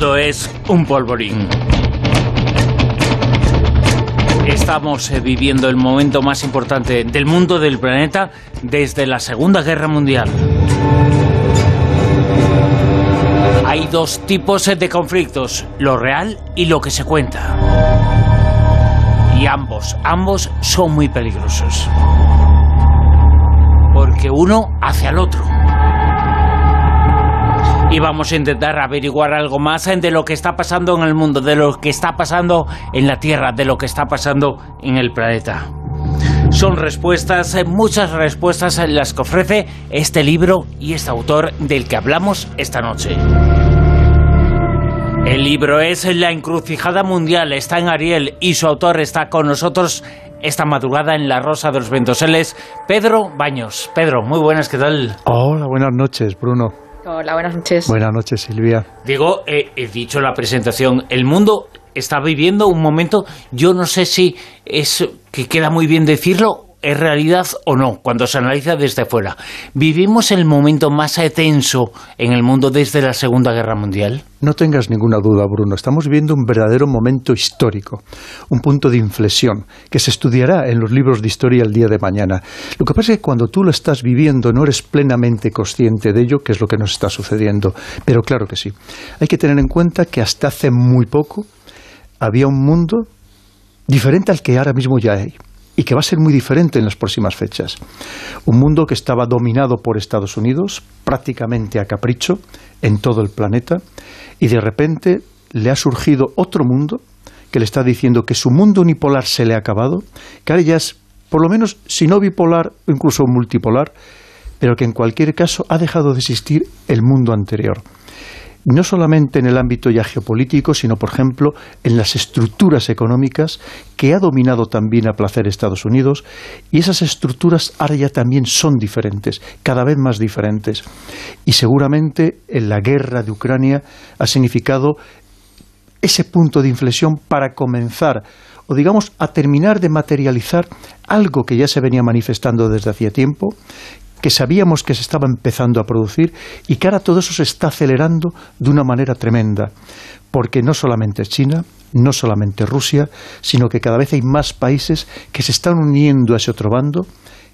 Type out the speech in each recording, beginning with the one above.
es un polvorín. Estamos eh, viviendo el momento más importante del mundo del planeta desde la Segunda Guerra Mundial. Hay dos tipos eh, de conflictos, lo real y lo que se cuenta. Y ambos, ambos son muy peligrosos. Porque uno hace al otro y vamos a intentar averiguar algo más de lo que está pasando en el mundo, de lo que está pasando en la Tierra, de lo que está pasando en el planeta. Son respuestas, eh, muchas respuestas las que ofrece este libro y este autor del que hablamos esta noche. El libro es La encrucijada mundial, está en Ariel y su autor está con nosotros esta madrugada en La Rosa de los Ventoseles, Pedro Baños. Pedro, muy buenas, ¿qué tal? Hola, buenas noches, Bruno. Hola, buenas noches. Buenas noches, Silvia. Digo, eh, he dicho en la presentación, el mundo está viviendo un momento, yo no sé si es que queda muy bien decirlo, es realidad o no, cuando se analiza desde fuera. ¿Vivimos el momento más tenso en el mundo desde la Segunda Guerra Mundial? No tengas ninguna duda, Bruno. Estamos viviendo un verdadero momento histórico, un punto de inflexión que se estudiará en los libros de historia el día de mañana. Lo que pasa es que cuando tú lo estás viviendo no eres plenamente consciente de ello, que es lo que nos está sucediendo. Pero claro que sí. Hay que tener en cuenta que hasta hace muy poco había un mundo diferente al que ahora mismo ya hay y que va a ser muy diferente en las próximas fechas. Un mundo que estaba dominado por Estados Unidos, prácticamente a capricho, en todo el planeta, y de repente le ha surgido otro mundo que le está diciendo que su mundo unipolar se le ha acabado, que ahora ya es, por lo menos, si no bipolar o incluso multipolar, pero que en cualquier caso ha dejado de existir el mundo anterior no solamente en el ámbito ya geopolítico, sino, por ejemplo, en las estructuras económicas que ha dominado también a placer Estados Unidos, y esas estructuras ahora ya también son diferentes, cada vez más diferentes. Y seguramente en la guerra de Ucrania ha significado ese punto de inflexión para comenzar o digamos a terminar de materializar algo que ya se venía manifestando desde hacía tiempo, que sabíamos que se estaba empezando a producir y que ahora todo eso se está acelerando de una manera tremenda, porque no solamente China, no solamente Rusia, sino que cada vez hay más países que se están uniendo a ese otro bando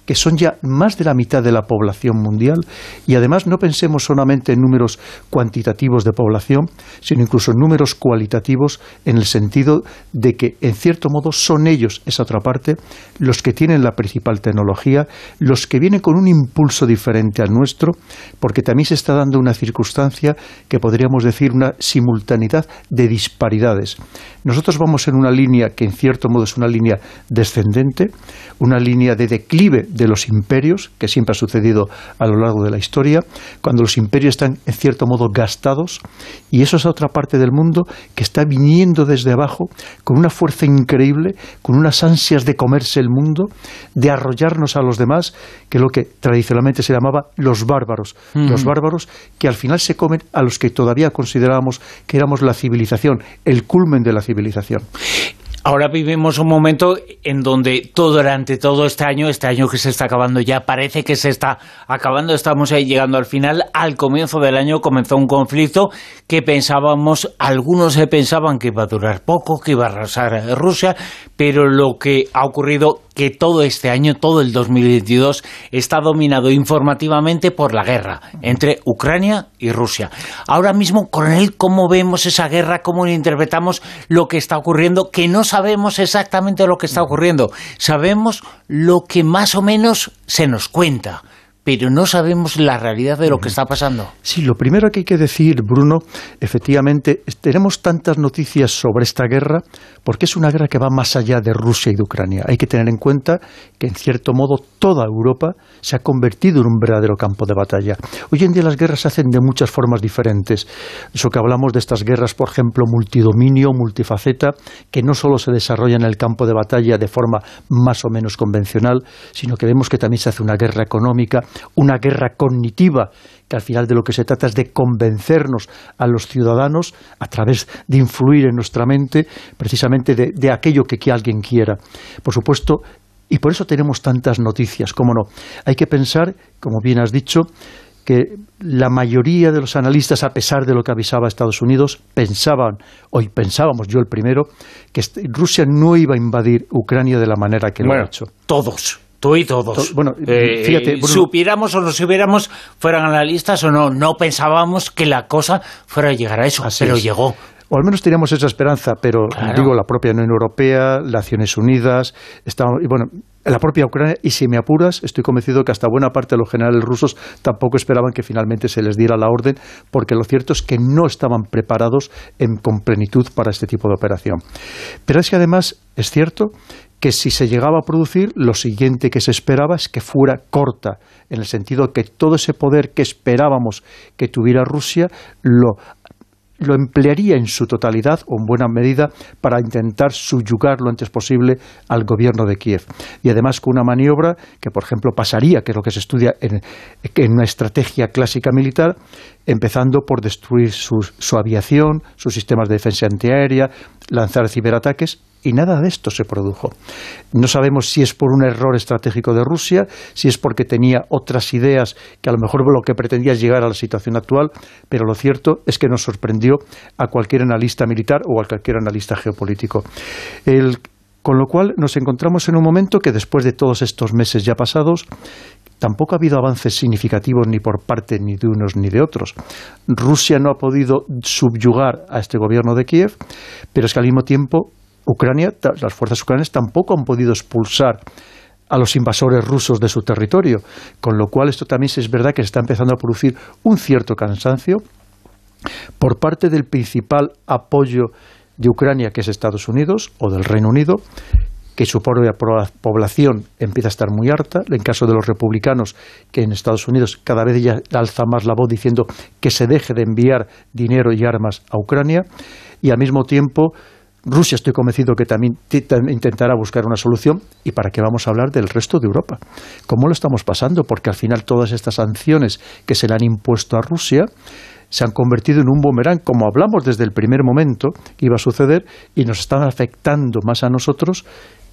que son ya más de la mitad de la población mundial y además no pensemos solamente en números cuantitativos de población, sino incluso en números cualitativos en el sentido de que en cierto modo son ellos, esa otra parte, los que tienen la principal tecnología, los que vienen con un impulso diferente al nuestro, porque también se está dando una circunstancia que podríamos decir una simultaneidad de disparidades. Nosotros vamos en una línea que en cierto modo es una línea descendente, una línea de declive de los imperios, que siempre ha sucedido a lo largo de la historia, cuando los imperios están en cierto modo gastados, y eso es otra parte del mundo que está viniendo desde abajo con una fuerza increíble, con unas ansias de comerse el mundo, de arrollarnos a los demás, que es lo que tradicionalmente se llamaba los bárbaros, los bárbaros que al final se comen a los que todavía considerábamos que éramos la civilización, el culmen de la civilización. Ahora vivimos un momento en donde todo durante todo este año, este año que se está acabando ya, parece que se está acabando, estamos ahí llegando al final. Al comienzo del año comenzó un conflicto que pensábamos, algunos se pensaban que iba a durar poco, que iba a arrasar Rusia, pero lo que ha ocurrido que todo este año, todo el 2022, está dominado informativamente por la guerra entre Ucrania y Rusia. Ahora mismo, Coronel, ¿cómo vemos esa guerra? ¿Cómo interpretamos lo que está ocurriendo? Que no sabemos exactamente lo que está ocurriendo. Sabemos lo que más o menos se nos cuenta pero no sabemos la realidad de lo que está pasando. Sí, lo primero que hay que decir, Bruno, efectivamente, tenemos tantas noticias sobre esta guerra porque es una guerra que va más allá de Rusia y de Ucrania. Hay que tener en cuenta que, en cierto modo, toda Europa se ha convertido en un verdadero campo de batalla. Hoy en día las guerras se hacen de muchas formas diferentes. Eso que hablamos de estas guerras, por ejemplo, multidominio, multifaceta, que no solo se desarrollan en el campo de batalla de forma más o menos convencional, sino que vemos que también se hace una guerra económica, una guerra cognitiva, que al final de lo que se trata es de convencernos a los ciudadanos a través de influir en nuestra mente precisamente de, aquello que, que alguien quiera. Por supuesto, y por eso tenemos tantas noticias, cómo no. Hay que pensar, como bien has dicho, que la mayoría de los analistas, a pesar de lo que avisaba Estados Unidos, pensaban, hoy pensábamos yo el primero, que Rusia no iba a invadir Ucrania de la manera que lo ha hecho. Todos. Tú y todos. bueno, eh, fíjate, supiéramos o no supiéramos, fueran analistas o no, no pensábamos que la cosa fuera a llegar a eso, pero llegó o al menos teníamos esa esperanza, pero digo, la propia Unión Europea, Naciones Unidas, y bueno, la propia Ucrania, y si me apuras, estoy convencido que hasta buena parte de los generales rusos tampoco esperaban que finalmente se les diera la orden, porque lo cierto es que no estaban preparados en, con plenitud para este tipo de operación. Pero es que además es cierto que si se llegaba a producir, lo siguiente que se esperaba es que fuera corta, en el sentido que todo ese poder que esperábamos que tuviera Rusia lo lo emplearía en su totalidad o en buena medida para intentar subyugar lo antes posible al gobierno de Kiev. Y además con una maniobra que, por ejemplo, pasaría, que es lo que se estudia en, una estrategia clásica militar, empezando por destruir su, su aviación, sus sistemas de defensa antiaérea, lanzar ciberataques y nada de esto se produjo. No sabemos si es por un error estratégico de Rusia, si es porque tenía otras ideas que a lo mejor lo que pretendía es llegar a la situación actual, pero lo cierto es que nos sorprendió a cualquier analista militar o a cualquier analista geopolítico. con lo cual nos encontramos en un momento que después de todos estos meses ya pasados, tampoco ha habido avances significativos ni por parte ni de unos ni de otros. Rusia no ha podido subyugar a este gobierno de Kiev, pero es que al mismo tiempo Ucrania, las fuerzas ucranianas tampoco han podido expulsar a los invasores rusos de su territorio, con lo cual esto también es verdad que se está empezando a producir un cierto cansancio por parte del principal apoyo de Ucrania, que es Estados Unidos o del Reino Unido, que su propia población empieza a estar muy harta. En caso de los republicanos, que en Estados Unidos cada vez ya alza más la voz diciendo que se deje de enviar dinero y armas a Ucrania, y al mismo tiempo Rusia estoy convencido que también intentará buscar una solución y para qué vamos a hablar del resto de Europa. ¿Cómo lo estamos pasando? Porque al final todas estas sanciones que se le han impuesto a Rusia se han convertido en un boomerang, como hablamos desde el primer momento que iba a suceder, y nos están afectando más a nosotros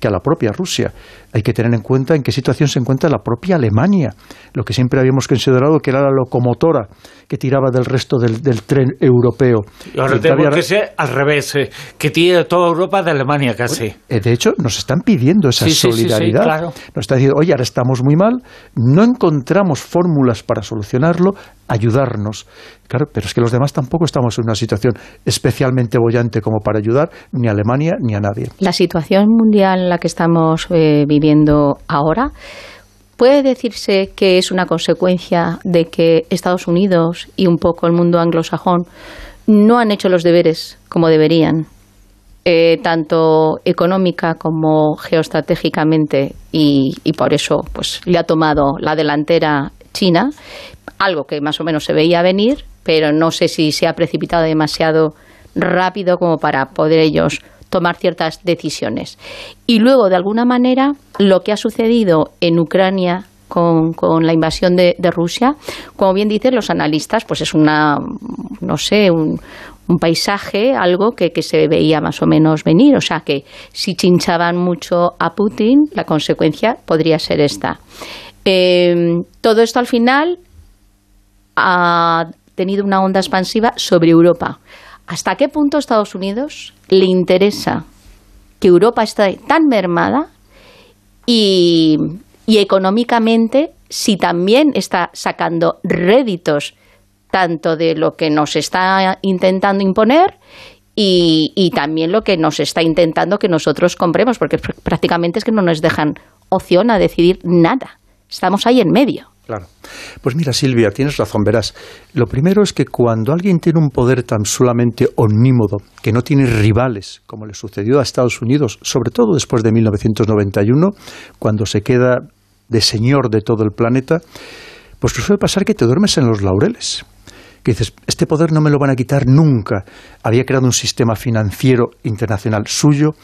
que a la propia Rusia. Hay que tener en cuenta en qué situación se encuentra la propia Alemania, lo que siempre habíamos considerado que era la locomotora que tiraba del resto del, tren europeo. Y ahora tenemos que ser al revés, eh, que tire toda Europa de Alemania casi. Eh, de hecho, nos están pidiendo esa solidaridad. Nos están diciendo, oye, ahora estamos muy mal, no encontramos fórmulas para solucionarlo, ayudarnos. Claro, pero es que los demás tampoco estamos en una situación especialmente bollante como para ayudar ni a Alemania ni a nadie. La situación mundial en la que estamos eh, viviendo ahora puede decirse que es una consecuencia de que Estados Unidos y un poco el mundo anglosajón no han hecho los deberes como deberían. Eh, tanto económica como geoestratégicamente y, y por eso pues le ha tomado la delantera China algo que más o menos se veía venir, pero no sé si se ha precipitado demasiado rápido como para poder ellos tomar ciertas decisiones. Y luego, de alguna manera, lo que ha sucedido en Ucrania con, la invasión de, Rusia, como bien dicen los analistas, pues es una, no sé, un, paisaje, algo que, se veía más o menos venir. O sea que si chinchaban mucho a Putin, la consecuencia podría ser esta. Eh, todo esto al final tenido una onda expansiva sobre Europa. ¿Hasta qué punto a Estados Unidos le interesa que Europa esté tan mermada y, económicamente si también está sacando réditos tanto de lo que nos está intentando imponer y, y, también lo que nos está intentando que nosotros compremos, porque prácticamente es que no nos dejan opción a decidir nada. Estamos ahí en medio. Claro. Pues mira, Silvia, tienes razón, verás. Lo primero es que cuando alguien tiene un poder tan solamente omnímodo, que no tiene rivales, como le sucedió a Estados Unidos, sobre todo después de 1991, cuando se queda de señor de todo el planeta, pues suele pasar que te duermes en los laureles que dices, este poder no me lo van a quitar nunca. Había creado un sistema financiero internacional suyo,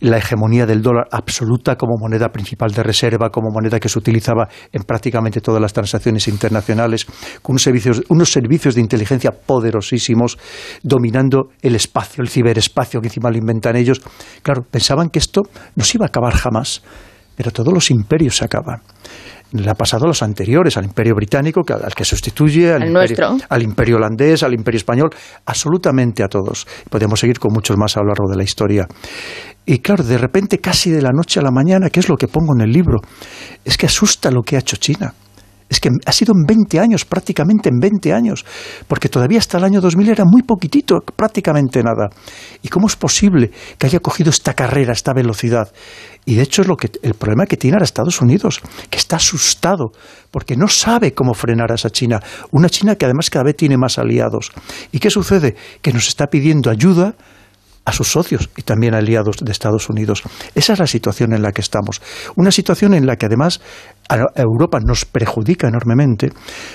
la hegemonía del dólar absoluta como moneda principal de reserva, como moneda que se utilizaba en prácticamente todas las transacciones internacionales, con unos servicios, unos servicios de inteligencia poderosísimos, dominando el espacio, el ciberespacio que encima lo inventan ellos. Claro, pensaban que esto no se iba a acabar jamás, pero todos los imperios se acaban. Le ha pasado a los anteriores, al Imperio Británico, al que sustituye, al, imperio, al imperio holandés, al Imperio Español, absolutamente a todos. Podemos seguir con muchos más a lo largo de la historia. Y claro, de repente, casi de la noche a la mañana, ¿qué es lo que pongo en el libro? Es que asusta lo que ha hecho China. Es que ha sido en 20 años, prácticamente en 20 años, porque todavía hasta el año 2000 era muy poquitito, prácticamente nada. ¿Y cómo es posible que haya cogido esta carrera, esta velocidad? Y de hecho es lo que el problema que tiene ahora Estados Unidos, que está asustado porque no sabe cómo frenar a esa China, una China que además cada vez tiene más aliados. ¿Y qué sucede? Que nos está pidiendo ayuda a sus socios y también aliados de Estados Unidos. Esa es la situación en la que estamos. Una situación en la que además a Europa nos perjudica enormemente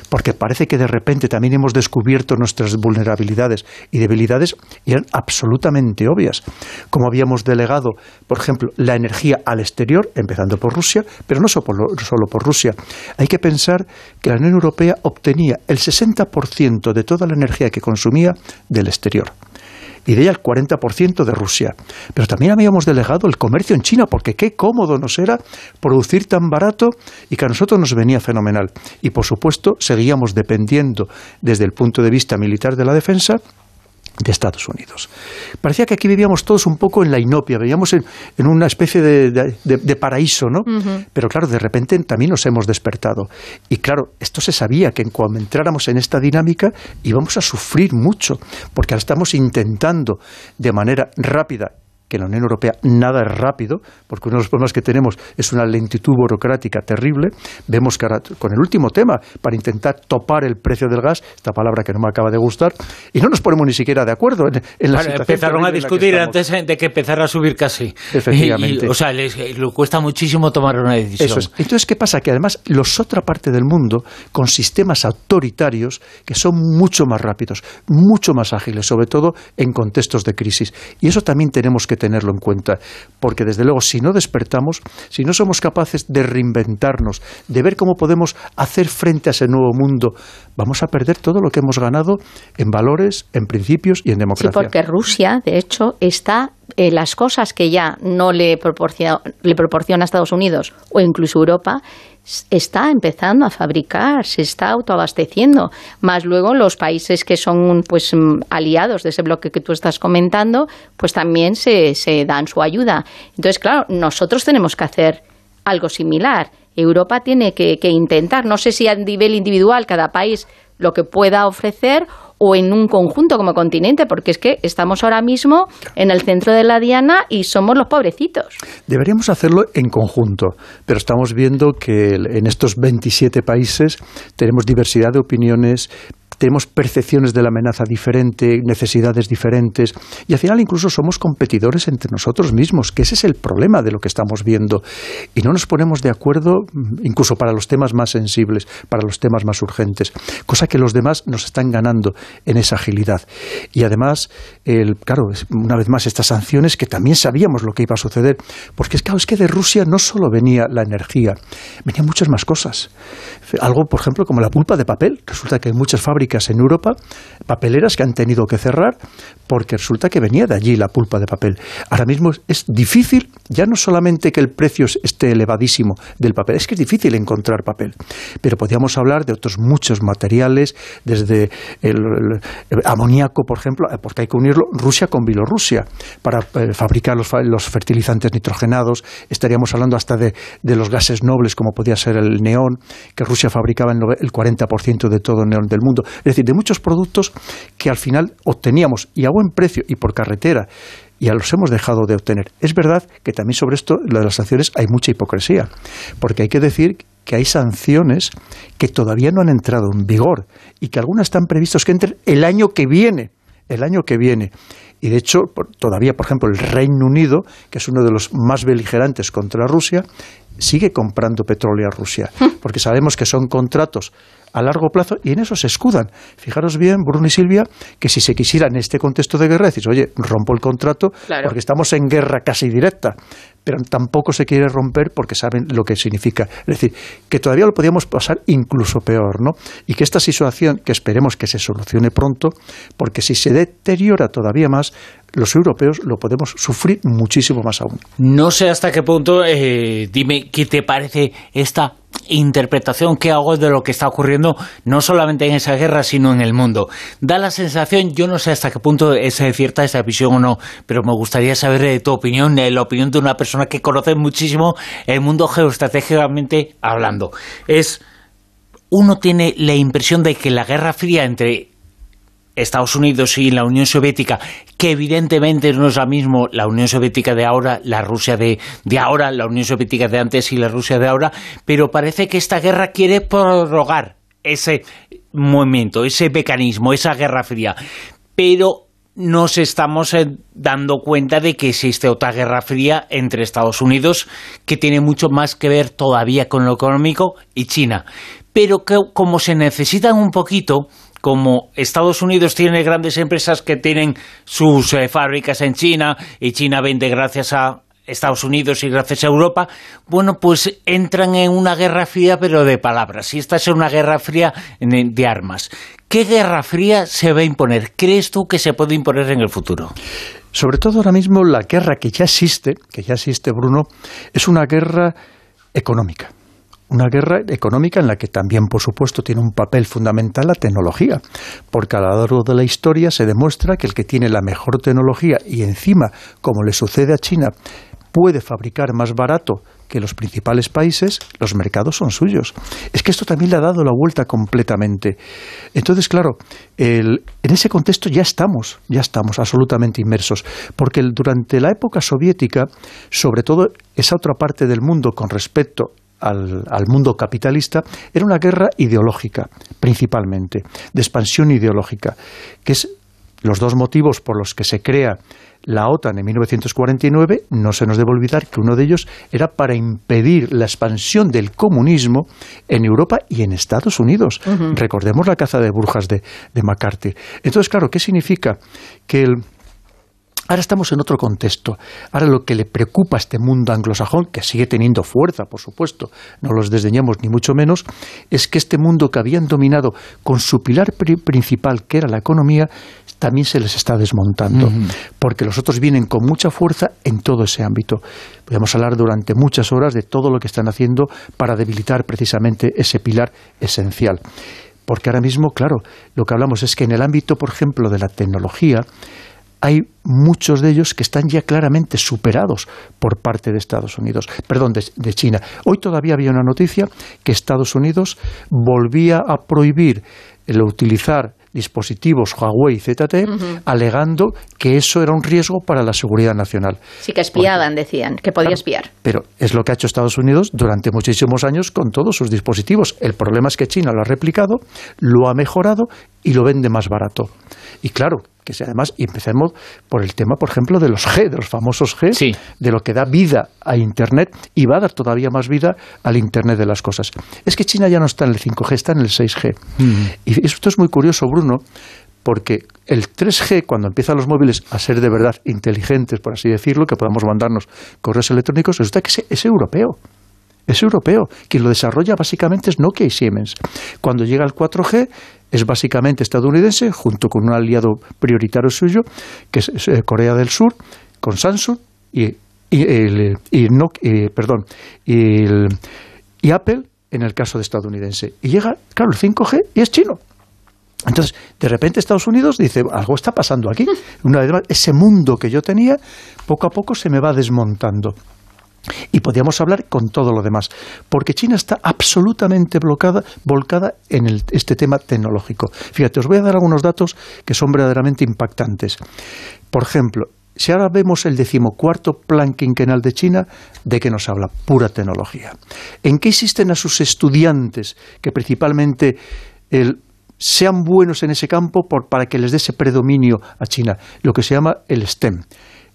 porque parece que de repente también hemos descubierto nuestras vulnerabilidades y debilidades y eran absolutamente obvias. Como habíamos delegado, por ejemplo, la energía al exterior, empezando por Rusia, pero no solo por, solo por Rusia. Hay que pensar que la Unión Europea obtenía el 60% de toda la energía que consumía del exterior y de ella el 40% de Rusia. Pero también habíamos delegado el comercio en China, porque qué cómodo nos era producir tan barato y que a nosotros nos venía fenomenal. Y por supuesto, seguíamos dependiendo desde el punto de vista militar de la defensa de Estados Unidos. Parecía que aquí vivíamos todos un poco en la inopia, vivíamos en, una especie de, paraíso, ¿no? Pero claro, de repente también nos hemos despertado. Y claro, esto se sabía que cuando entráramos en esta dinámica íbamos a sufrir mucho, porque estamos intentando de manera rápida que en la Unión Europea nada es rápido, porque uno de los problemas que tenemos es una lentitud burocrática terrible. Vemos que ahora, con el último tema, para intentar topar el precio del gas, esta palabra que no me acaba de gustar, y no nos ponemos ni siquiera de acuerdo en, la situación Empezaron a discutir antes de que empezara a subir casi. Efectivamente. o sea, les, cuesta muchísimo tomar una decisión. Eso es. Entonces, ¿qué pasa? Que además los otra parte del mundo, con sistemas autoritarios que son mucho más rápidos, mucho más ágiles, sobre todo en contextos de crisis. Y eso también tenemos que tenerlo en cuenta, porque desde luego si no despertamos, si no somos capaces de reinventarnos, de ver cómo podemos hacer frente a ese nuevo mundo, vamos a perder todo lo que hemos ganado en valores, en principios y en democracia. Sí, porque Rusia, de hecho, está eh, las cosas que ya no le proporciona, le proporciona Estados Unidos o incluso Europa, está empezando a fabricar, se está autoabasteciendo. Más luego los países que son pues mm, aliados de ese bloque que tú estás comentando, pues también se, se dan su ayuda. Entonces, claro, nosotros tenemos que hacer algo similar. Europa tiene que, que intentar, no sé si a nivel individual cada país lo que pueda ofrecer o en un conjunto como continente, porque es que estamos ahora mismo en el centro de la diana y somos los pobrecitos. Deberíamos hacerlo en conjunto, pero estamos viendo que en estos 27 países tenemos diversidad de opiniones, tenemos percepciones de la amenaza diferente, necesidades diferentes, y al final incluso somos competidores entre nosotros mismos, que ese es el problema de lo que estamos viendo. Y no nos ponemos de acuerdo mm, incluso para los temas más sensibles, para los temas más urgentes, cosa que los demás nos están ganando en esa agilidad. Y además, el, claro, una vez más, estas sanciones que también sabíamos lo que iba a suceder, porque es, claro, es que de Rusia no solo venía la energía, venían muchas más cosas. Algo, por ejemplo, como la pulpa de papel. Resulta que hay muchas fábricas en Europa, papeleras que han tenido que cerrar porque resulta que venía de allí la pulpa de papel. Ahora mismo es difícil, ya no solamente que el precio esté elevadísimo del papel, es que es difícil encontrar papel. Pero podríamos hablar de otros muchos materiales, desde el, amoníaco, por ejemplo, eh, porque hay que unirlo Rusia con Bielorrusia para eh, fabricar los, los, fertilizantes nitrogenados. Estaríamos hablando hasta de, de, los gases nobles, como podía ser el neón, que Rusia fabricaba el 40% de todo el neón del mundo. Es decir, de muchos productos que al final obteníamos y a buen precio y por carretera y ya los hemos dejado de obtener. Es verdad que también sobre esto, de las sanciones, hay mucha hipocresía, porque hay que decir que hay sanciones que todavía no han entrado en vigor y que algunas están previstas que entren el año que viene, el año que viene. Y de hecho, todavía, por ejemplo, el Reino Unido, que es uno de los más beligerantes contra Rusia, sigue comprando petróleo a Rusia, porque sabemos que son contratos a largo plazo y en eso se escudan. Fijaros bien, Bruno y Silvia, que si se quisiera en este contexto de guerra decir, oye, rompo el contrato porque estamos en guerra casi directa, pero tampoco se quiere romper porque saben lo que significa. Es decir, que todavía lo podríamos pasar incluso peor, ¿no? Y que esta situación, que esperemos que se solucione pronto, porque si se deteriora todavía más, los europeos lo podemos sufrir muchísimo más aún. No sé hasta qué punto, eh, dime qué te parece esta interpretación que hago de lo que está ocurriendo no solamente en esa guerra, sino en el mundo. Da la sensación, yo no sé hasta qué punto es cierta esa visión o no, pero me gustaría saber de tu opinión, de la opinión de una persona que conoce muchísimo el mundo geoestratégicamente hablando. Es uno tiene la impresión de que la Guerra Fría entre Estados Unidos y la Unión Soviética, que evidentemente no es la misma la Unión Soviética de ahora, la Rusia de, de, ahora, la Unión Soviética de antes y la Rusia de ahora, pero parece que esta guerra quiere prorrogar ese movimiento, ese mecanismo, esa guerra fría. Pero nos estamos eh, dando cuenta de que existe otra guerra fría entre Estados Unidos que tiene mucho más que ver todavía con lo económico y China. Pero que como se necesitan un poquito, como Estados Unidos tiene grandes empresas que tienen sus eh, fábricas en China y China vende gracias a Estados Unidos y gracias a Europa, bueno, pues entran en una guerra fría pero de palabras. Y esta es una guerra fría de armas. ¿Qué guerra fría se va a imponer? ¿Crees tú que se puede imponer en el futuro? Sobre todo ahora mismo la guerra que ya existe, que ya existe, Bruno, es una guerra económica una guerra económica en la que también, por supuesto, tiene un papel fundamental la tecnología, porque a lo largo de la historia se demuestra que el que tiene la mejor tecnología y encima, como le sucede a China, puede fabricar más barato que los principales países, los mercados son suyos. Es que esto también le ha dado la vuelta completamente. Entonces, claro, en ese contexto ya estamos, ya estamos absolutamente inmersos, porque durante la época soviética, sobre todo esa otra parte del mundo con respecto al, mundo capitalista era una guerra ideológica, principalmente, de expansión ideológica, que es los dos motivos por los que se crea la OTAN en 1949, no se nos debe olvidar que uno de ellos era para impedir la expansión del comunismo en Europa y en Estados Unidos. Recordemos la caza de burjas de, de McCarthy. Entonces, claro, ¿qué significa? Que el, Ahora estamos en otro contexto. Ahora lo que le preocupa a este mundo anglosajón, que sigue teniendo fuerza, por supuesto, no los desdeñamos ni mucho menos, es que este mundo que habían dominado con su pilar principal, que era la economía, también se les está desmontando, porque los otros vienen con mucha fuerza en todo ese ámbito. Podemos hablar durante muchas horas de todo lo que están haciendo para debilitar precisamente ese pilar esencial. Porque ahora mismo, claro, lo que hablamos es que en el ámbito, por ejemplo, de la tecnología, hay muchos de ellos que están ya claramente superados por parte de Estados Unidos, perdón, de, China. Hoy todavía había una noticia que Estados Unidos volvía a prohibir el utilizar dispositivos Huawei y ZTE, alegando que eso era un riesgo para la seguridad nacional. Sí, que espiaban, decían, que podía espiar. Pero es lo que ha hecho Estados Unidos durante muchísimos años con todos sus dispositivos. El problema es que China lo ha replicado, lo ha mejorado y lo vende más barato. Y claro, que si además, y empecemos por el tema, por ejemplo, de los G, de los famosos G, de lo que da vida a Internet y va a dar todavía más vida al Internet de las cosas. Es que China ya no está en el 5G, está en el 6G. Mm. Y esto es muy curioso, Bruno, porque el 3G, cuando empiezan los móviles a ser de verdad inteligentes, por así decirlo, que podamos mandarnos correos electrónicos, resulta que es europeo es europeo. Quien lo desarrolla básicamente es Nokia y Siemens. Cuando llega el 4G es básicamente estadounidense, junto con un aliado prioritario suyo, que es eh, Corea del Sur, con Samsung y, el, perdón, y, Apple en el caso de estadounidense. Y llega, claro, el 5G y es chino. Entonces, de repente Estados Unidos dice, algo está pasando aquí. Una vez más, ese mundo que yo tenía, poco a poco se me va desmontando. Y podríamos hablar con todo lo demás, porque China está absolutamente bloqueada, volcada en este tema tecnológico. Fíjate, os voy a dar algunos datos que son verdaderamente impactantes. Por ejemplo, si ahora vemos el decimocuarto plan quinquenal de China, ¿de qué nos habla? Pura tecnología. ¿En qué existen a sus estudiantes que principalmente sean buenos en ese campo para que les dé ese predominio a China? Lo que se llama el STEM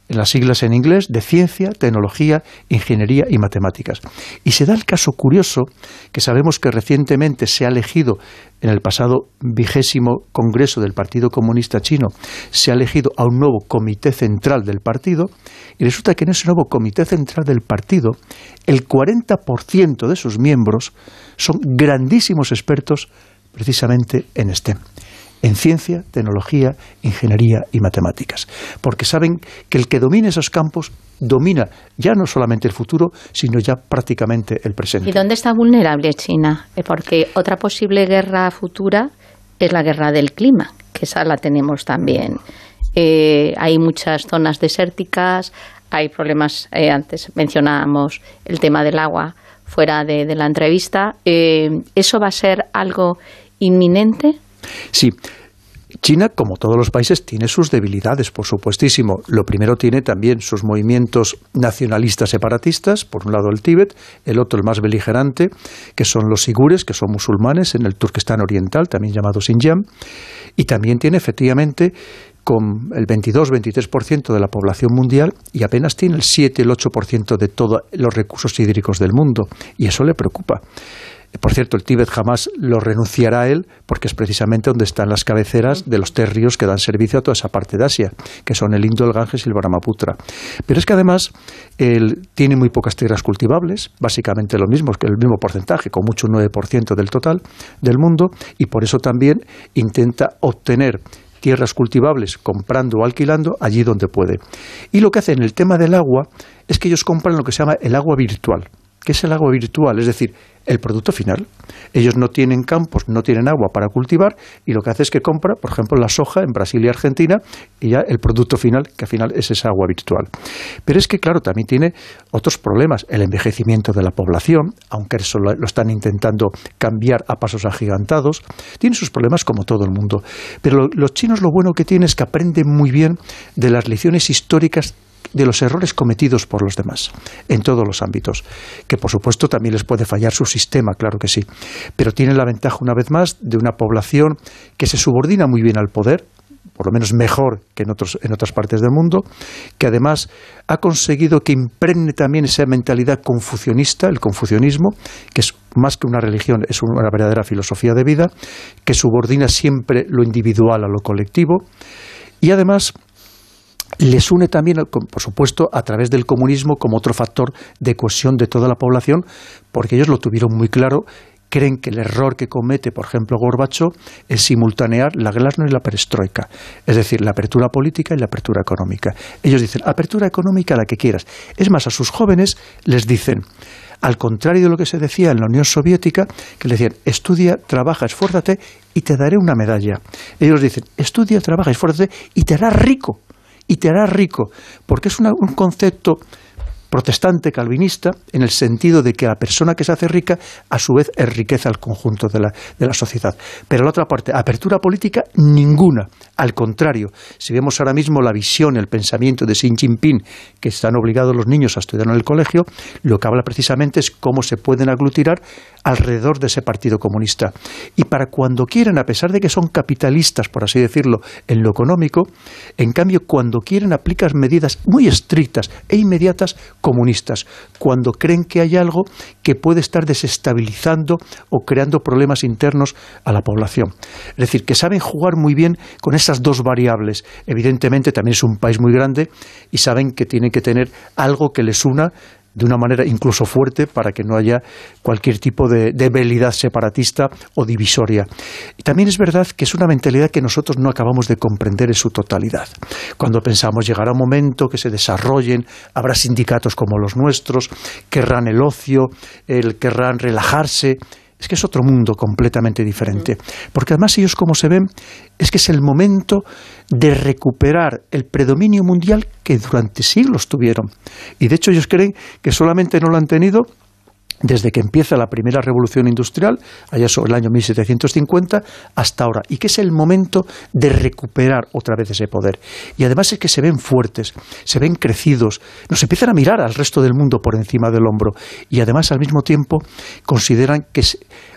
en las siglas en inglés, de ciencia, tecnología, ingeniería y matemáticas. Y se da el caso curioso que sabemos que recientemente se ha elegido en el pasado vigésimo Congreso del Partido Comunista Chino, se ha elegido a un nuevo comité central del partido y resulta que en ese nuevo comité central del partido el 40% de sus miembros son grandísimos expertos precisamente en STEM en ciencia, tecnología, ingeniería y matemáticas. Porque saben que el que domine esos campos domina ya no solamente el futuro, sino ya prácticamente el presente. ¿Y dónde está vulnerable China? Eh, porque otra posible guerra futura es la guerra del clima, que esa la tenemos también. Eh, hay muchas zonas desérticas, hay problemas, eh, antes mencionábamos el tema del agua fuera de, la entrevista. ¿Eso va a ser algo inminente? Sí. China, como todos los países, tiene sus debilidades, por supuestísimo. Lo primero tiene también sus movimientos nacionalistas separatistas, por un lado el Tíbet, el otro el más beligerante, que son los sigures, que son musulmanes en el Turquestán Oriental, también llamado Xinjiang, y también tiene efectivamente con el 22-23% de la población mundial y apenas tiene el 7, el 8% de todos los recursos hídricos del mundo. Y eso le preocupa. Por cierto, el Tíbet jamás lo renunciará a él porque es precisamente donde están las cabeceras de los tres ríos que dan servicio a toda esa parte de Asia, que son el Indo, el Ganges y el Brahmaputra. Pero es que además él tiene muy pocas tierras cultivables, básicamente lo mismo, el mismo porcentaje, con mucho un 9% del total del mundo, y por eso también intenta obtener tierras cultivables comprando o alquilando allí donde puede. Y lo que hace en el tema del agua es que ellos compran lo que se llama el agua virtual. ¿Qué es el agua virtual? Es decir, el producto final. Ellos no tienen campos, no tienen agua para cultivar y lo que hace es que compra, por ejemplo, la soja en Brasil y Argentina y ya el producto final, que al final es esa agua virtual. Pero es que, claro, también tiene otros problemas. El envejecimiento de la población, aunque eso lo, están intentando cambiar a pasos agigantados, tiene sus problemas como todo el mundo. Pero los chinos lo bueno que tienen es que aprenden muy bien de las lecciones históricas de los errores cometidos por los demás, en todos los ámbitos, que por supuesto también les puede fallar su sistema, claro que sí, pero tienen la ventaja una vez más de una población que se subordina muy bien al poder, por lo menos mejor que en, otros, en otras partes del mundo, que además ha conseguido que impregne también esa mentalidad confucionista, el confucionismo, que es más que una religión, es una verdadera filosofía de vida, que subordina siempre lo individual a lo colectivo, y además les une también, por supuesto, a través del comunismo como otro factor de cohesión de toda la población, porque ellos lo tuvieron muy claro creen que el error que comete, por ejemplo, Gorbacho es simultanear la glasnost y la perestroika, es decir, la apertura política y la apertura económica. Ellos dicen, apertura económica la que quieras. Es más, a sus jóvenes les dicen, al contrario de lo que se decía en la Unión Soviética, que le decían, estudia, trabaja, esfuérzate y te daré una medalla. Ellos dicen, estudia, trabaja, esfuérzate y te harás rico y te harás rico, porque es un concepto protestante calvinista en el sentido de que la persona que se hace rica a su vez enriquece al conjunto de la, de la sociedad. Pero la otra parte, apertura política ninguna. Al contrario, si vemos ahora mismo la visión, el pensamiento de Xi Jinping, que están obligados los niños a estudiar en el colegio, lo que habla precisamente es cómo se pueden aglutinar alrededor de ese Partido Comunista. Y para cuando quieren, a pesar de que son capitalistas, por así decirlo, en lo económico, en cambio, cuando quieren aplicar medidas muy estrictas e inmediatas comunistas, cuando creen que hay algo que puede estar desestabilizando o creando problemas internos a la población. Es decir, que saben jugar muy bien con esas dos variables. Evidentemente, también es un país muy grande y saben que tienen que tener algo que les una de una manera incluso fuerte para que no haya cualquier tipo de debilidad separatista o divisoria. Y también es verdad que es una mentalidad que nosotros no acabamos de comprender en su totalidad. Cuando pensamos llegará un momento que se desarrollen, habrá sindicatos como los nuestros, querrán el ocio, el, querrán relajarse, es que es otro mundo completamente diferente. Porque además ellos como se ven es que es el momento de recuperar el predominio mundial que durante siglos tuvieron. Y de hecho ellos creen que solamente no lo han tenido desde que empieza la primera revolución industrial, allá sobre el año 1750, hasta ahora, y que es el momento de recuperar otra vez ese poder. Y además es que se ven fuertes, se ven crecidos, nos empiezan a mirar al resto del mundo por encima del hombro, y además al mismo tiempo consideran que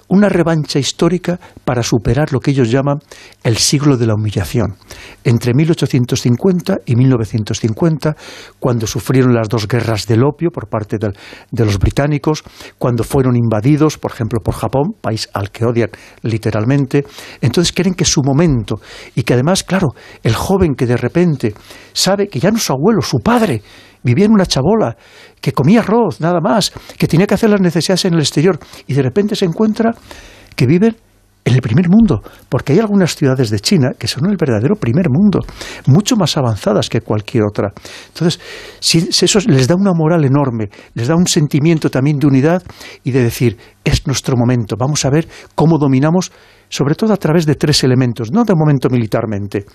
una revancha histórica para superar lo que ellos llaman el siglo de la humillación. Entre 1850 y 1950, cuando sufrieron las dos guerras del opio por parte de, los británicos, cuando fueron invadidos, por ejemplo, por Japón, país al que odian literalmente, entonces creen que es su momento y que además, claro, el joven que de repente sabe que ya no su abuelo, su padre, vivía en una chabola, que comía arroz, nada más, que tenía que hacer las necesidades en el exterior, y de repente se encuentra que viven en el primer mundo, porque hay algunas ciudades de China que son el verdadero primer mundo, mucho más avanzadas que cualquier otra. Entonces, si, eso les da una moral enorme, les da un sentimiento también de unidad y de decir, es nuestro momento, vamos a ver cómo dominamos, sobre todo a través de tres elementos, no de momento militarmente,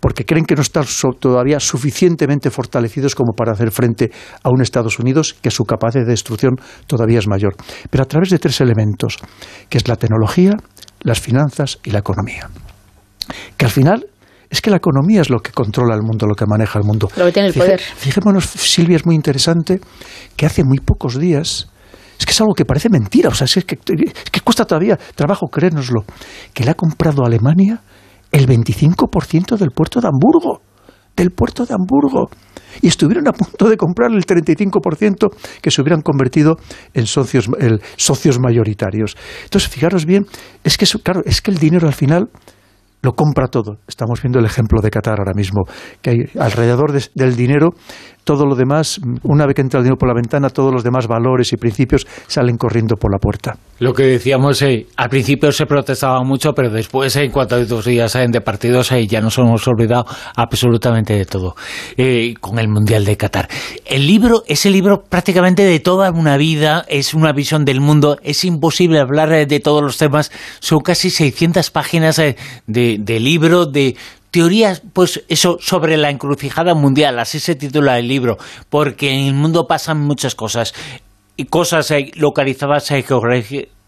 porque creen que no están todavía suficientemente fortalecidos como para hacer frente a un Estados Unidos que su capacidad de destrucción todavía es mayor. Pero a través de tres elementos, que es la tecnología, las finanzas y la economía. Que al final es que la economía es lo que controla el mundo, lo que maneja el mundo. Lo que tiene el poder. Fijémonos, Silvia, es muy interesante que hace muy pocos días, es que es algo que parece mentira, o sea, es que, es que cuesta todavía trabajo creérnoslo, que le ha comprado a Alemania el 25% del puerto de Hamburgo, del puerto de Hamburgo. Y estuvieron a punto de comprar el 35% que se hubieran convertido en socios, socios mayoritarios. Entonces, fijaros bien, es que, claro, es que el dinero al final lo compra todo. Estamos viendo el ejemplo de Qatar ahora mismo, que hay alrededor del dinero todo lo demás, una vez que entra el dinero por la ventana, todos los demás valores y principios salen corriendo por la puerta. Lo que decíamos, eh, al principio se protestaba mucho, pero después, en cuanto a dos días eh, de partidos, eh, ya nos hemos olvidado absolutamente de todo, con el Mundial de Qatar. El libro, ese libro prácticamente de toda una vida, es una visión del mundo, es imposible hablar de todos los temas, son casi 600 páginas de, de libro, de teorías, pues eso, sobre la encrucijada mundial, así se titula el libro, porque en el mundo pasan muchas cosas, y cosas localizadas geográficamente,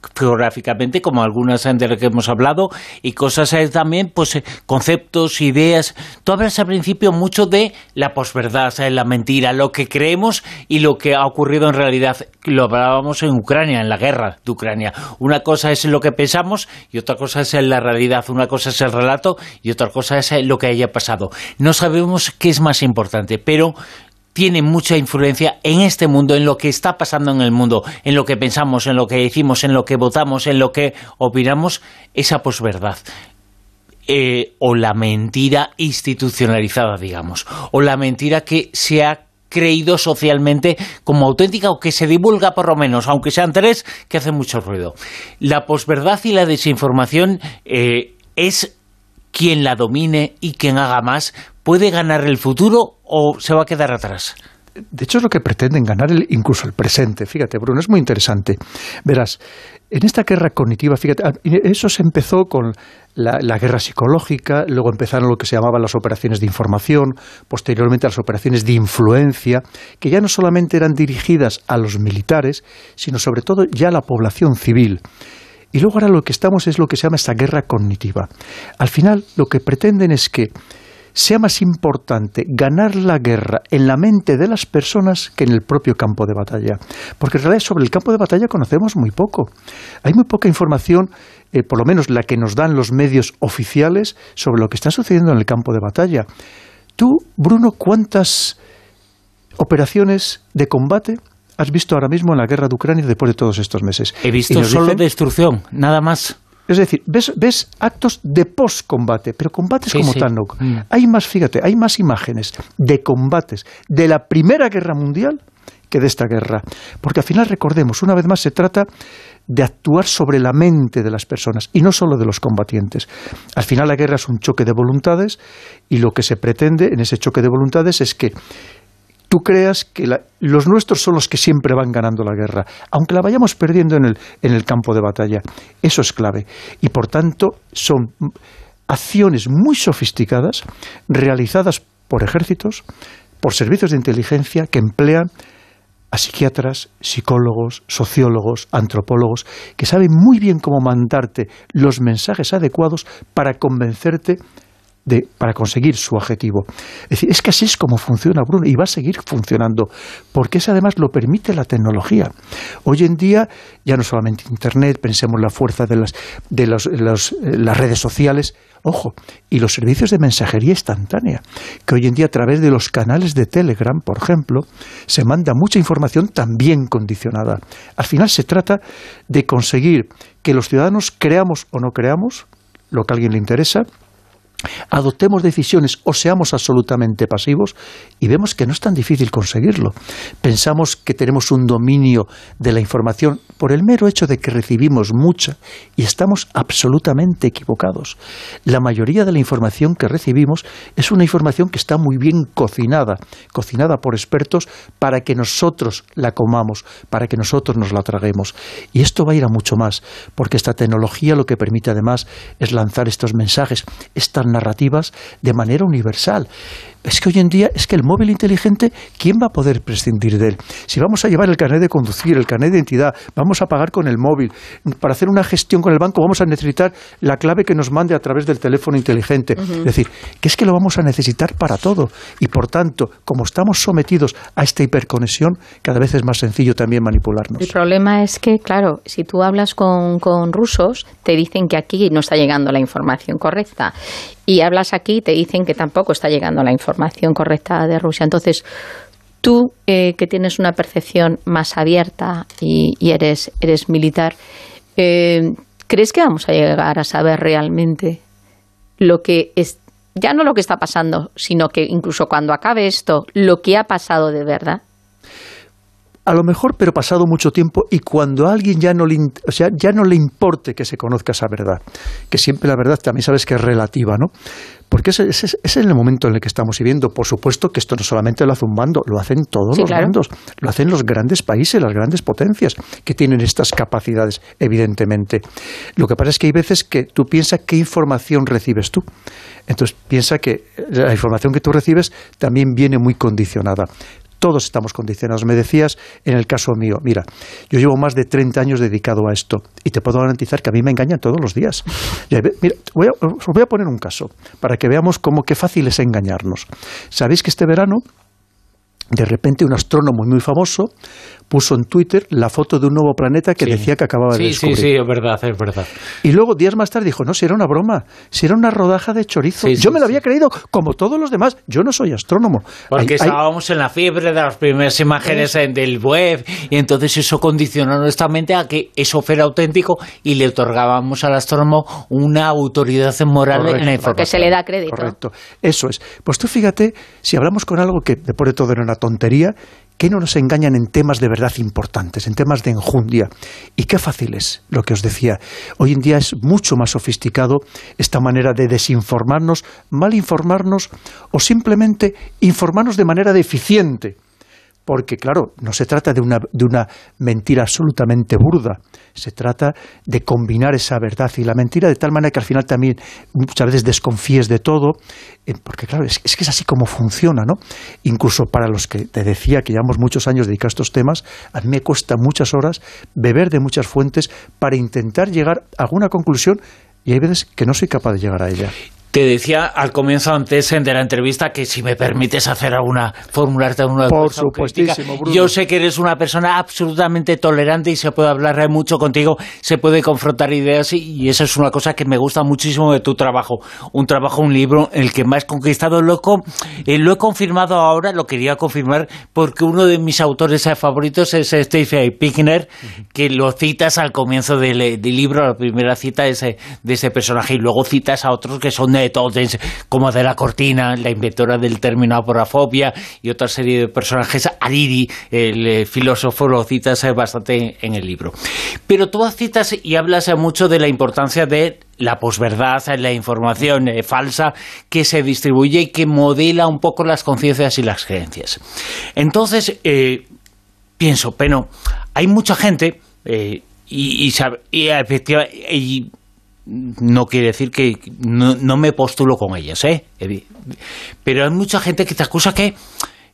como algunas de las que hemos hablado, y cosas también, pues eh, conceptos, ideas. Tú hablas al principio mucho de la posverdad, la mentira, lo que creemos y lo que ha ocurrido en realidad. Lo hablábamos en Ucrania, en la guerra de Ucrania. Una cosa es lo que pensamos y otra cosa es la realidad. Una cosa es el relato y otra cosa es lo que haya pasado. No sabemos qué es más importante, pero tiene mucha influencia en este mundo, en lo que está pasando en el mundo, en lo que pensamos, en lo que decimos, en lo que votamos, en lo que opinamos, esa posverdad. Eh, o la mentira institucionalizada, digamos, o la mentira que se ha creído socialmente como auténtica o que se divulga por lo menos, aunque sean tres, que hace mucho ruido. La posverdad y la desinformación eh, es quien la domine y quien haga más, puede ganar el futuro o se va a quedar atrás? De hecho, es lo que pretenden ganar el, incluso el presente. Fíjate, Bruno, es muy interesante. Verás, en esta guerra cognitiva, fíjate, ah, eso se empezó con la, la, guerra psicológica, luego empezaron lo que se llamaban las operaciones de información, posteriormente las operaciones de influencia, que ya no solamente eran dirigidas a los militares, sino sobre todo ya a la población civil. Y luego ahora lo que estamos es lo que se llama esta guerra cognitiva. Al final, lo que pretenden es que sea más importante ganar la guerra en la mente de las personas que en el propio campo de batalla. Porque en realidad sobre el campo de batalla conocemos muy poco. Hay muy poca información, eh, por lo menos la que nos dan los medios oficiales, sobre lo que está sucediendo en el campo de batalla. Tú, Bruno, ¿cuántas operaciones de combate has visto ahora mismo en la guerra de Ucrania después de todos estos meses? He visto solo destrucción, nada más. Es decir, ves, ves actos de post-combate, pero combates como tal no. Mm. Hay más, fíjate, hay más imágenes de combates de la Primera Guerra Mundial que de esta guerra. Porque al final, recordemos, una vez más se trata de actuar sobre la mente de las personas y no solo de los combatientes. Al final la guerra es un choque de voluntades y lo que se pretende en ese choque de voluntades es que tú creas que los nuestros son los que siempre van ganando la guerra, aunque la vayamos perdiendo en el, en el campo de batalla. Eso es clave. Y por tanto, son acciones muy sofisticadas realizadas por ejércitos, por servicios de inteligencia que emplean a psiquiatras, psicólogos, sociólogos, antropólogos, que saben muy bien cómo mandarte los mensajes adecuados para convencerte para conseguir su objetivo. Es decir, es que así es como funciona Bruno y va a seguir funcionando, porque eso además lo permite la tecnología. Hoy en día, ya no solamente Internet, pensemos la fuerza de las, de eh, las redes sociales, ojo, y los servicios de mensajería instantánea, que hoy en día a través de los canales de Telegram, por ejemplo, se manda mucha información también condicionada. Al final se trata de conseguir que los ciudadanos creamos o no creamos lo que a alguien le interesa, adoptemos decisiones o seamos absolutamente pasivos y vemos que no es tan difícil conseguirlo. Pensamos que tenemos un dominio de la información por el mero hecho de que recibimos mucha y estamos absolutamente equivocados. La mayoría de la información que recibimos es una información que está muy bien cocinada, cocinada por expertos para que nosotros la comamos, para que nosotros nos la traguemos. Y esto va a ir a mucho más, porque esta tecnología lo que permite además es lanzar estos mensajes, narrativas de manera universal. Es que hoy en día, es que el móvil inteligente, ¿quién va a poder prescindir de él? Si vamos a llevar el carnet de conducir, el carnet de identidad, vamos a pagar con el móvil, para hacer una gestión con el banco vamos a necesitar la clave que nos mande a través del teléfono inteligente. Es decir, que es que lo vamos a necesitar para todo. Y por tanto, como estamos sometidos a esta hiperconexión, cada vez es más sencillo también manipularnos. El problema es que, claro, si tú hablas con, con rusos, te dicen que aquí no está llegando la información correcta y hablas aquí te dicen que tampoco está llegando la información correcta de Rusia. Entonces, tú eh, que tienes una percepción más abierta y, eres, eres militar, eh, ¿crees que vamos a llegar a saber realmente lo que es, ya no lo que está pasando, sino que incluso cuando acabe esto, lo que ha pasado de verdad? A lo mejor, pero pasado mucho tiempo y cuando a alguien ya no le, o sea, ya no le importe que se conozca esa verdad, que siempre la verdad también sabes que es relativa, ¿no? Porque ese, es el momento en el que estamos viviendo. Por supuesto que esto no solamente lo hace un bando, lo hacen todos los bandos, lo hacen los grandes países, las grandes potencias que tienen estas capacidades, evidentemente. Lo que pasa es que hay veces que tú piensas qué información recibes tú. Entonces piensa que la información que tú recibes también viene muy condicionada. Todos estamos condicionados. Me decías en el caso mío, mira, yo llevo más de 30 años dedicado a esto y te puedo garantizar que a mí me engañan todos los días. Mira, voy a, os voy a poner un caso para que veamos cómo qué fácil es engañarnos. ¿Sabéis que este verano de repente un astrónomo muy famoso puso en Twitter la foto de un nuevo planeta que decía que acababa de descubrir. Sí, sí, es verdad, es verdad. Y luego, días más tarde, dijo, no, si era una broma, si era una rodaja de chorizo. Yo me lo había creído, como todos los demás. Yo no soy astrónomo. Porque estábamos en la fiebre de las primeras imágenes del web, y entonces eso condicionó nuestra mente a que eso fuera auténtico y le otorgábamos al astrónomo una autoridad moral en la información. Porque se le da crédito. Correcto, eso es. Pues tú fíjate, si hablamos con algo que después de todo era una tontería, que no nos engañan en temas de verdad importantes, en temas de enjundia. Y qué fácil es lo que os decía. Hoy en día es mucho más sofisticado esta manera de desinformarnos, mal informarnos o simplemente informarnos de manera deficiente porque claro, no se trata de una, de una mentira absolutamente burda, se trata de combinar esa verdad y la mentira de tal manera que al final también muchas veces desconfíes de todo, eh, porque claro, es, que es así como funciona, ¿no? Incluso para los que te decía que llevamos muchos años dedicados a estos temas, a mí me cuesta muchas horas beber de muchas fuentes para intentar llegar a alguna conclusión y hay veces que no soy capaz de llegar a ella. Te decía al comienzo antes de la entrevista que si me permites hacer alguna, formularte alguna Por supuestísimo, Bruno. Yo sé que eres una persona absolutamente tolerante y se puede hablar mucho contigo, se puede confrontar ideas y, eso es una cosa que me gusta muchísimo de tu trabajo. Un trabajo, un libro el que has conquistado. Lo, eh, lo he confirmado ahora, lo quería confirmar porque uno de mis autores favoritos es Steve Pickner, que lo citas al comienzo del, libro, la primera cita de ese, de ese personaje y luego citas a otros que son de de como de la Cortina, la inventora del término aporafobia, y otra serie de personajes. Ariri, el eh, filósofo, lo citas eh, bastante en el libro. Pero tú citas y hablas eh, mucho de la importancia de la posverdad, la información falsa que se distribuye y que modela un poco las conciencias y las creencias. Entonces, pienso, pero hay mucha gente y, y, y, y no quiere decir que no, me postulo con ellas, ¿eh? Pero hay mucha gente que te acusa que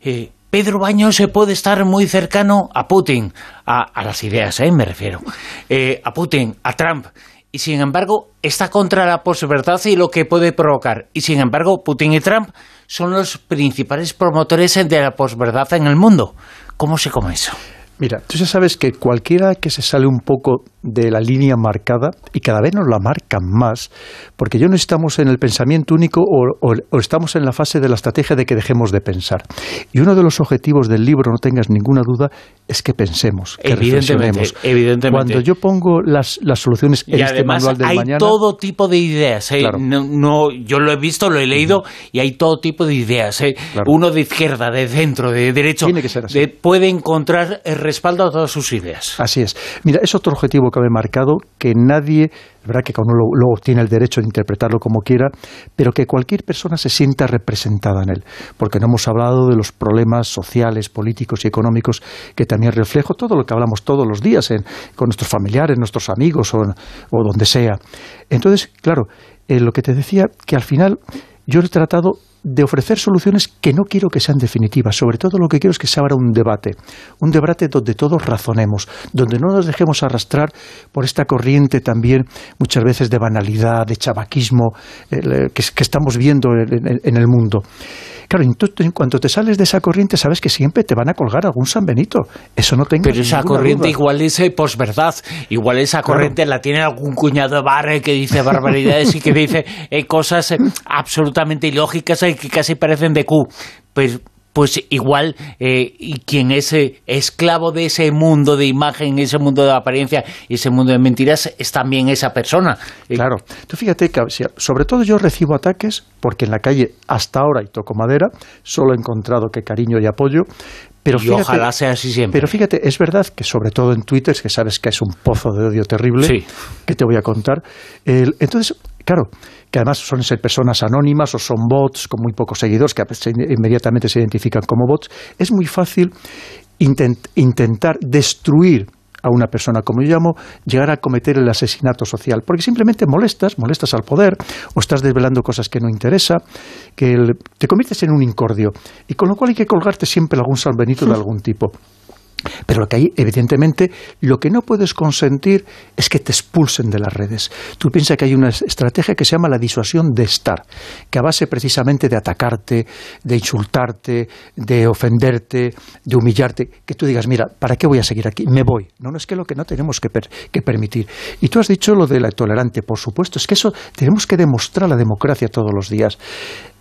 eh, Pedro Baños se puede estar muy cercano a Putin, a, las ideas, ¿eh? Me refiero, eh, a Putin, a Trump, y sin embargo está contra la posverdad y lo que puede provocar. Y sin embargo, Putin y Trump son los principales promotores de la posverdad en el mundo. ¿Cómo se come eso? Mira, tú ya sabes que cualquiera que se sale un poco de la línea marcada, y cada vez nos la marcan más, porque ya no estamos en el pensamiento único o, estamos en la fase de la estrategia de que dejemos de pensar. Y uno de los objetivos del libro, no tengas ninguna duda, es que pensemos, que reflexionemos. Evidentemente. Cuando yo pongo las, las soluciones en este manual del hay todo tipo de ideas. ¿eh? No, yo lo he visto, lo he leído, y hay todo tipo de ideas. ¿eh? Uno de izquierda, de centro, de derecho, Tiene que ser así. puede encontrar respaldo a todas sus ideas. Así es. Mira, es otro objetivo que había marcado, que nadie, verdad que uno luego tiene el derecho de interpretarlo como quiera, pero que cualquier persona se sienta representada en él, porque no hemos hablado de los problemas sociales, políticos y económicos que también reflejo todo lo que hablamos todos los días con nuestros familiares, nuestros amigos o, donde sea. Entonces, claro, eh, lo que te decía, que al final yo he tratado de ofrecer soluciones que no quiero que sean definitivas. Sobre todo lo que quiero es que se abra un debate, un debate donde todos razonemos, donde no nos dejemos arrastrar por esta corriente también muchas veces de banalidad, de chavaquismo que, estamos viendo en el mundo. Claro, en cuanto te sales de esa corriente, sabes que siempre te van a colgar algún San Benito. Eso no tengo Pero esa corriente igual dice posverdad. Igual esa corriente la tiene algún cuñado de barre que dice barbaridades y que dice eh, cosas eh, absolutamente ilógicas y que casi parecen de Q. Pues pues igual eh, y quien es eh, esclavo de ese mundo de imagen, ese mundo de apariencia y ese mundo de mentiras es también esa persona. Eh, claro. Tú fíjate que sobre todo yo recibo ataques porque en la calle hasta ahora, y toco madera, solo he encontrado que cariño y apoyo, pero y ojalá sea así siempre. Pero fíjate, es verdad que sobre todo en Twitter, que sabes que es un pozo de odio terrible, que te voy a contar. entonces, claro, que además son ser personas anónimas o son bots con muy pocos seguidores que inmediatamente se identifican como bots, es muy fácil intentar destruir a una persona, como yo llamo, llegar a cometer el asesinato social, porque simplemente molestas, molestas al poder, o estás desvelando cosas que no interesa, que te conviertes en un incordio, y con lo cual hay que colgarte siempre algún salvenito de algún tipo. Pero lo que hay, evidentemente, lo que no puedes consentir es que te expulsen de las redes. Tú piensas que hay una estrategia que se llama la disuasión de estar, que a base precisamente de atacarte, de insultarte, de ofenderte, de humillarte, que tú digas, mira, ¿para qué voy a seguir aquí? Me voy. No, no es que lo que no tenemos que, que permitir. Y tú has dicho lo de la tolerante, por supuesto, es que eso tenemos que demostrar la democracia todos los días.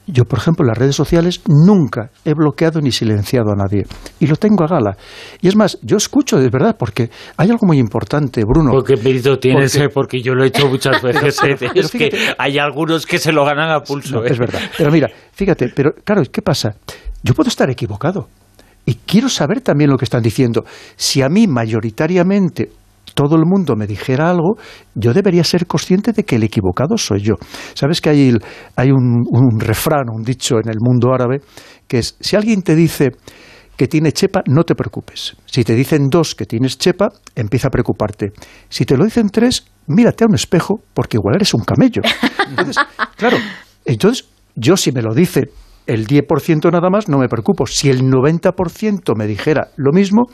Yo, por ejemplo, en las redes sociales nunca he bloqueado ni silenciado a nadie. Y lo tengo a gala. Y es más, yo escucho de verdad, porque hay algo muy importante, Bruno. Porque mérito tienes, porque... porque yo lo he hecho muchas veces. ¿eh? es que hay algunos que se lo ganan a pulso. ¿eh? Es verdad. Pero mira, fíjate, pero claro, ¿qué pasa? Yo puedo estar equivocado. Y quiero saber también lo que están diciendo. Si a mí mayoritariamente todo el mundo me dijera algo, yo debería ser consciente de que el equivocado soy yo. Sabes que hay, hay un, un refrán, un dicho en el mundo árabe, que es, si alguien te dice que tiene chepa, no te preocupes. Si te dicen dos que tienes chepa, empieza a preocuparte. Si te lo dicen tres, mírate a un espejo, porque igual eres un camello. Entonces, claro, entonces yo si me lo dice el 10% nada más, no me preocupo. Si el 90% me dijera lo mismo,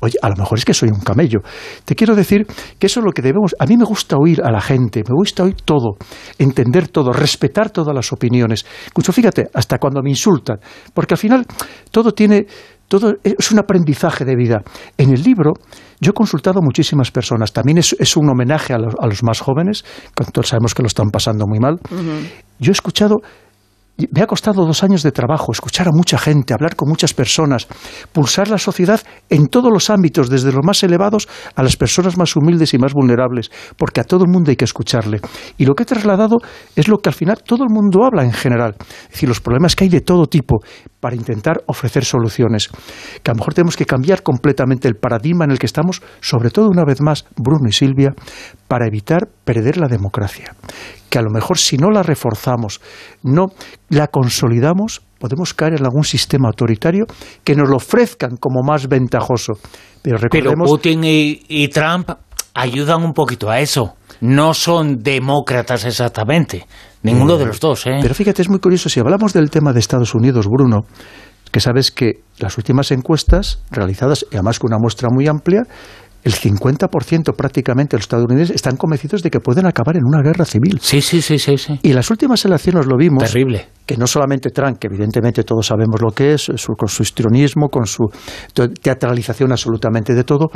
oye, a lo mejor es que soy un camello. Te quiero decir que eso es lo que debemos. A mí me gusta oír a la gente, me gusta oír todo, entender todo, respetar todas las opiniones. Incluso fíjate, hasta cuando me insultan, porque al final todo tiene. Todo es un aprendizaje de vida. En el libro yo he consultado a muchísimas personas. También es, un homenaje a los, más jóvenes, cuando todos sabemos que lo están pasando muy mal. Yo he escuchado me ha costado dos años de trabajo, escuchar a mucha gente, hablar con muchas personas, pulsar la sociedad en todos los ámbitos, desde los más elevados a las personas más humildes y más vulnerables, porque a todo el mundo hay que escucharle. Y lo que he trasladado es lo que al final todo el mundo habla en general, es decir, los problemas que hay de todo tipo, para intentar ofrecer soluciones. Que a lo mejor tenemos que cambiar completamente el paradigma en el que estamos, sobre todo una vez más, Bruno y Silvia, para evitar perder la democracia que a lo mejor si no la reforzamos, no la consolidamos, podemos caer en algún sistema autoritario que nos lo ofrezcan como más ventajoso. Pero, recordemos... Putin y, Trump ayudan un poquito a eso. No son demócratas exactamente. Ninguno de los dos. ¿eh? Pero fíjate, es muy curioso. Si hablamos del tema de Estados Unidos, Bruno, que sabes que las últimas encuestas realizadas, y además con una muestra muy amplia, el 50% prácticamente de los estadounidenses están convencidos de que pueden acabar en una guerra civil. Sí, sí, sí, sí. sí. Y en las últimas elecciones lo vimos. Terrible. que no solamente Trump, que evidentemente todos sabemos lo que es, con su histrionismo, con su teatralización absolutamente de todo,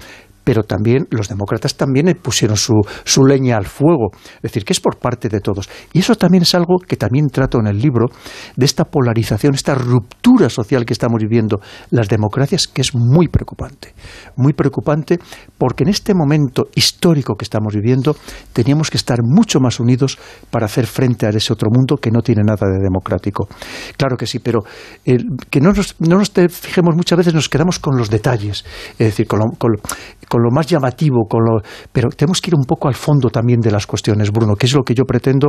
pero también los demócratas también pusieron su, su, leña al fuego. Es decir, que es por parte de todos. Y eso también es algo que también trato en el libro, de esta polarización, esta ruptura social que estamos viviendo las democracias, que es muy preocupante. Muy preocupante porque en este momento histórico que estamos viviendo teníamos que estar mucho más unidos para hacer frente a ese otro mundo que no tiene nada de democrático. Claro que sí, pero que no nos, no nos fijemos muchas veces, nos quedamos con los detalles. Es decir, con, con, con lo más llamativo, con lo, pero tenemos que ir un poco al fondo también de las cuestiones, Bruno, que es lo que yo pretendo,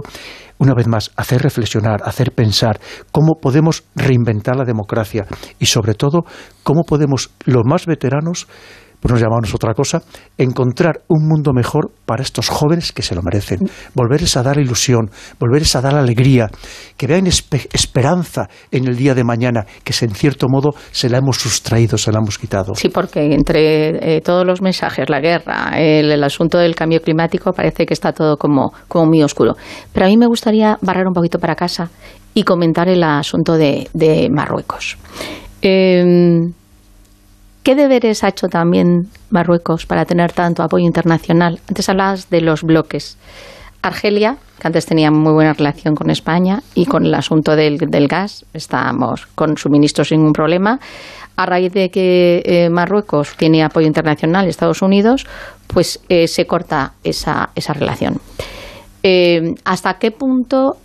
una vez más, hacer reflexionar, hacer pensar cómo podemos reinventar la democracia y, sobre todo, cómo podemos, los más veteranos, por no llamarnos otra cosa, encontrar un mundo mejor para estos jóvenes que se lo merecen, volverles a dar ilusión, volverles a dar alegría, que vean esperanza en el día de mañana, que en cierto modo se la hemos sustraído, se la hemos quitado. Sí, porque entre eh, todos los mensajes, la guerra, el, asunto del cambio climático, parece que está todo como, como muy oscuro. Pero a mí me gustaría barrar un poquito para casa y comentar el asunto de, Marruecos. Em, ¿Qué deberes ha hecho también Marruecos para tener tanto apoyo internacional? Antes hablabas de los bloques. Argelia, que antes tenía muy buena relación con España y con el asunto del, gas, estábamos con suministros sin ningún problema. A raíz de que eh, Marruecos tiene apoyo internacional Estados Unidos, pues eh, se corta esa, relación. Eh, ¿Hasta qué punto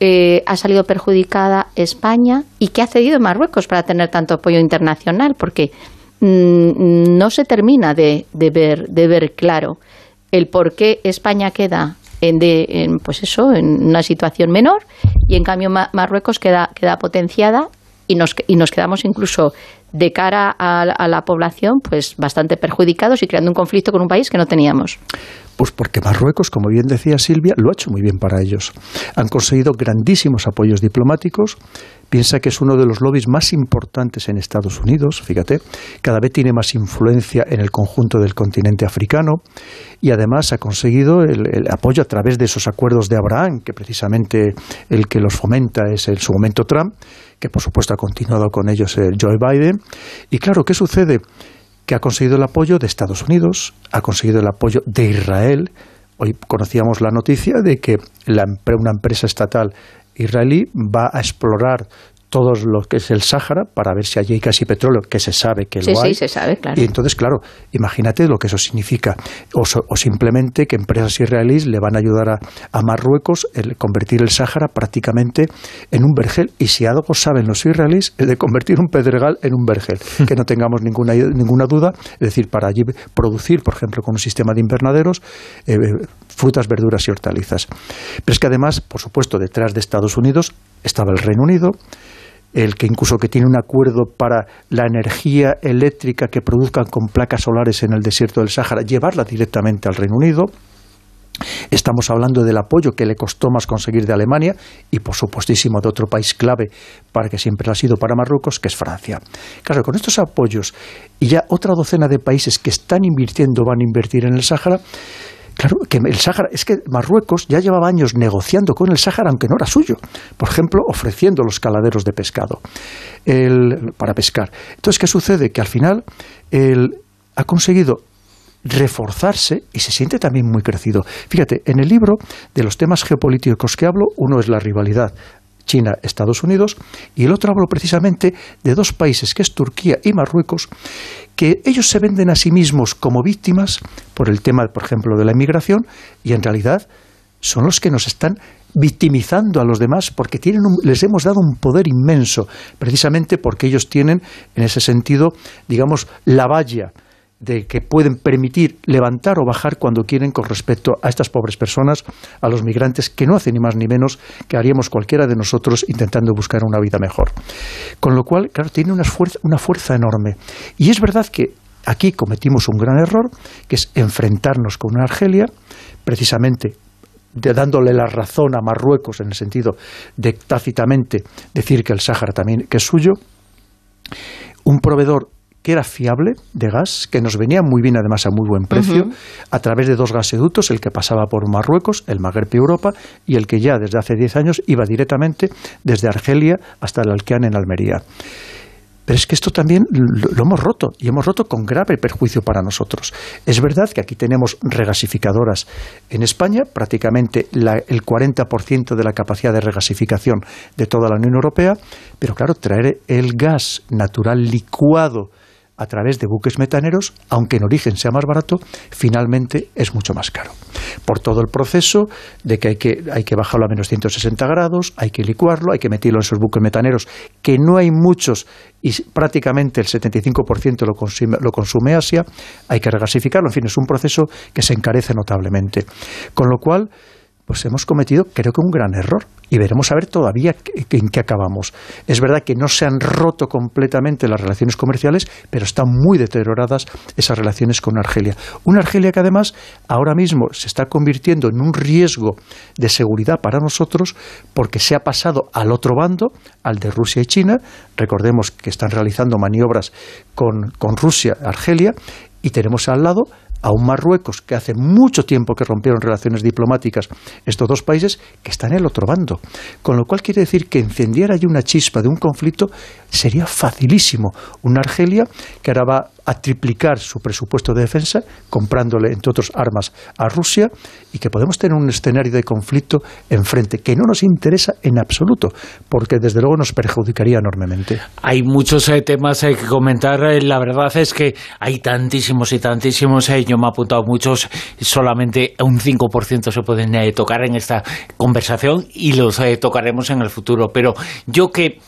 ha salido perjudicada España y qué ha cedido Marruecos para tener tanto apoyo internacional? Porque no se termina de, ver, de ver claro el por qué España queda en, de, pues eso, en una situación menor y en cambio Marruecos queda, queda potenciada y nos, y nos quedamos incluso de cara a, a, la población pues bastante perjudicados y creando un conflicto con un país que no teníamos. Pues porque Marruecos, como bien decía Silvia, lo ha hecho muy bien para ellos. Han conseguido grandísimos apoyos diplomáticos. Piensa que es uno de los lobbies más importantes en Estados Unidos, fíjate, cada vez tiene más influencia en el conjunto del continente africano y además ha conseguido el, apoyo a través de esos acuerdos de Abraham, que precisamente el que los fomenta es en su momento Trump, que por supuesto ha continuado con ellos el Joe Biden. Y claro, ¿qué sucede? Que ha conseguido el apoyo de Estados Unidos, ha conseguido el apoyo de Israel. Hoy conocíamos la noticia de que una empresa estatal israelí va a explorar todo lo que es el Sáhara para ver si allí hay casi petróleo, que se sabe que lo hay. Sí, se sabe, claro. Y entonces, claro, imagínate lo que eso significa. O, simplemente que empresas israelíes le van a ayudar a, Marruecos el convertir el Sáhara prácticamente en un vergel. Y si algo saben los israelíes, es de convertir un pedregal en un vergel. que no tengamos ninguna, ninguna duda. Es decir, para allí producir, por ejemplo, con un sistema de invernaderos, eh, frutas, verduras y hortalizas. Pero es que además, por supuesto, detrás de Estados Unidos estaba el Reino Unido, el que incluso que tiene un acuerdo para la energía eléctrica que produzcan con placas solares en el desierto del Sáhara, llevarla directamente al Reino Unido. Estamos hablando del apoyo que le costó más conseguir de Alemania y, por supuestísimo, de otro país clave para que siempre ha sido para Marruecos, que es Francia. Claro, con estos apoyos y ya otra docena de países que están invirtiendo, van a invertir en el Sáhara, Claro, que el Sáhara, es que Marruecos ya llevaba años negociando con el Sáhara, aunque no era suyo. Por ejemplo, ofreciendo los caladeros de pescado para pescar. Entonces, ¿qué sucede? Que al final él ha conseguido reforzarse y se siente también muy crecido. Fíjate, en el libro de los temas geopolíticos que hablo, uno es la rivalidad China, Estados Unidos, y el otro hablo precisamente de dos países, que es Turquía y Marruecos, que ellos se venden a sí mismos como víctimas por el tema, por ejemplo, de la inmigración, y en realidad son los que nos están victimizando a los demás porque tienen les hemos dado un poder inmenso, precisamente porque ellos tienen, en ese sentido, digamos, la valla de que pueden permitir levantar o bajar cuando quieren con respecto a estas pobres personas, a los migrantes, que no hacen ni más ni menos que haríamos cualquiera de nosotros intentando buscar una vida mejor. Con lo cual, claro, tiene una fuerza, una fuerza enorme. Y es verdad que aquí cometimos un gran error, que es enfrentarnos con una Argelia, precisamente de dándole la razón a Marruecos en el sentido de tácitamente decir que el Sáhara también que es suyo, un proveedor que era fiable de gas, que nos venía muy bien además a muy buen precio, a través de dos gasoductos, el que pasaba por Marruecos, el Magreb y Europa, y el que ya desde hace 10 años iba directamente desde Argelia hasta el Alqueán en Almería. Pero es que esto también lo, hemos roto y hemos roto con grave perjuicio para nosotros. Es verdad que aquí tenemos regasificadoras. En España, prácticamente el 40% de la capacidad de regasificación de toda la Unión Europea, pero claro, traer el gas natural licuado a través de buques metaneros, aunque en origen sea más barato, finalmente es mucho más caro. Por todo el proceso de que hay que, hay que bajarlo a menos 160 grados, hay que licuarlo, hay que meterlo en esos buques metaneros, que no hay muchos y prácticamente el 75% lo consume, lo consume Asia, hay que regasificarlo. En fin, es un proceso que se encarece notablemente. Con lo cual, pues hemos cometido creo que un gran error y veremos a ver todavía en qué acabamos. Es verdad que no se han roto completamente las relaciones comerciales, pero están muy deterioradas esas relaciones con Argelia. Una Argelia que además ahora mismo se está convirtiendo en un riesgo de seguridad para nosotros porque se ha pasado al otro bando, al de Rusia y China. Recordemos que están realizando maniobras con, con Rusia, Argelia, y tenemos al lado a un Marruecos que hace mucho tiempo que rompieron relaciones diplomáticas estos dos países que están en el otro bando. Con lo cual quiere decir que encendiera allí una chispa de un conflicto sería facilísimo. Una Argelia que ahora va a triplicar su presupuesto de defensa comprándole, entre otros, armas a Rusia y que podemos tener un escenario de conflicto enfrente que no nos interesa en absoluto porque desde luego nos perjudicaría enormemente. Hay muchos eh, temas eh, que comentar. Eh, la verdad es que hay tantísimos y tantísimos me ha apuntado muchos, solamente un 5% se pueden eh, tocar en esta conversación y los eh, tocaremos en el futuro. Pero yo que...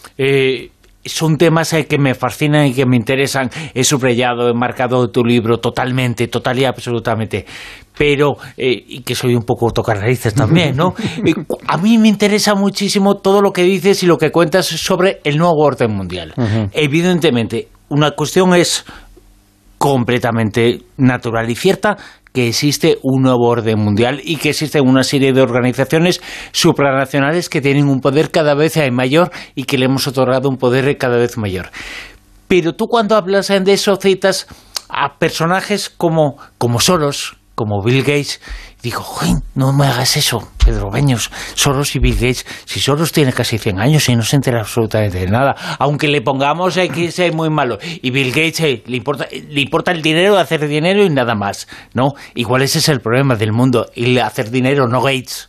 Eh, son temas que me fascinan y que me interesan. He subrayado, he marcado tu libro totalmente, total y absolutamente. Pero, y que soy un poco tocar raíces también, ¿no? a mí me interesa muchísimo todo lo que dices y lo que cuentas sobre el nuevo orden mundial. Evidentemente, una cuestión es completamente natural y cierta que existe un nuevo orden mundial y que existen una serie de organizaciones supranacionales que tienen un poder cada vez mayor y que le hemos otorgado un poder cada vez mayor. Pero tú cuando hablas de eso citas a personajes como, como Soros, como Bill Gates, dijo, no me hagas eso, Pedro Beños, Soros y Bill Gates, si Soros tiene casi 100 años y no se entera absolutamente de nada, aunque le pongamos que es muy malo, y Bill Gates eh, le, importa, le importa el dinero, hacer dinero y nada más, ¿no? Igual ese es el problema del mundo, y hacer dinero, no Gates.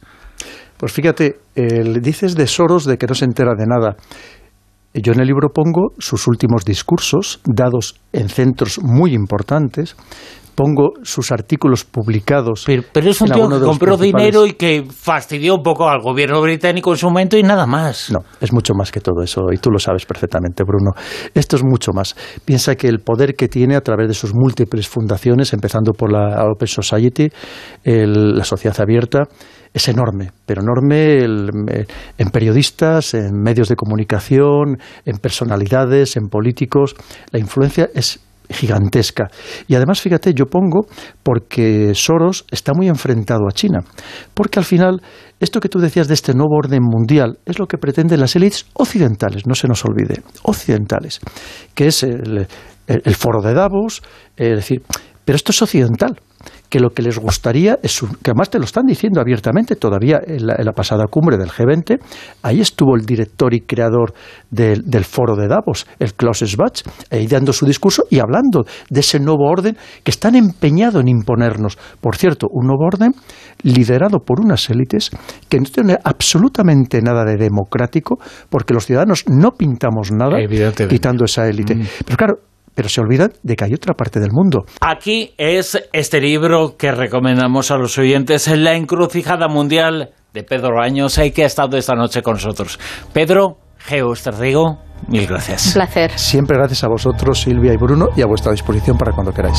Pues fíjate, dices de Soros de que no se entera de nada. Yo en el libro pongo sus últimos discursos, dados en centros muy importantes, pongo sus artículos publicados. Pero, es un tío que compró dinero y que fastidió un poco al gobierno británico en su momento y nada más. No, es mucho más que todo eso y tú lo sabes perfectamente, Bruno. Esto es mucho más. Piensa que el poder que tiene a través de sus múltiples fundaciones, empezando por la Open Society, la Sociedad Abierta, es enorme, pero enorme en periodistas, en medios de comunicación, en personalidades, en políticos. La influencia es gigantesca. Y además, fíjate, yo pongo porque Soros está muy enfrentado a China, porque al final esto que tú decías de este nuevo orden mundial es lo que pretenden las élites occidentales, no se nos olvide, occidentales, que es el, foro de Davos, es decir, pero esto es occidental que lo que les gustaría es, que además te lo están diciendo abiertamente todavía en la, pasada cumbre del G20, ahí estuvo el director y creador del, foro de Davos, el Klaus Schwab, ahí dando su discurso y hablando de ese nuevo orden que están empeñados en imponernos. Por cierto, un nuevo orden liderado por unas élites que no tienen absolutamente nada de democrático, porque los ciudadanos no pintamos nada quitando esa élite. Mm. Pero claro, pero se olvidan de que hay otra parte del mundo. Aquí es este libro que recomendamos a los oyentes, La encrucijada mundial de Pedro Años, que ha estado esta noche con nosotros. Pedro, Geo Esterrigo, mil gracias. Un placer. Siempre gracias a vosotros, Silvia y Bruno, y a vuestra disposición para cuando queráis.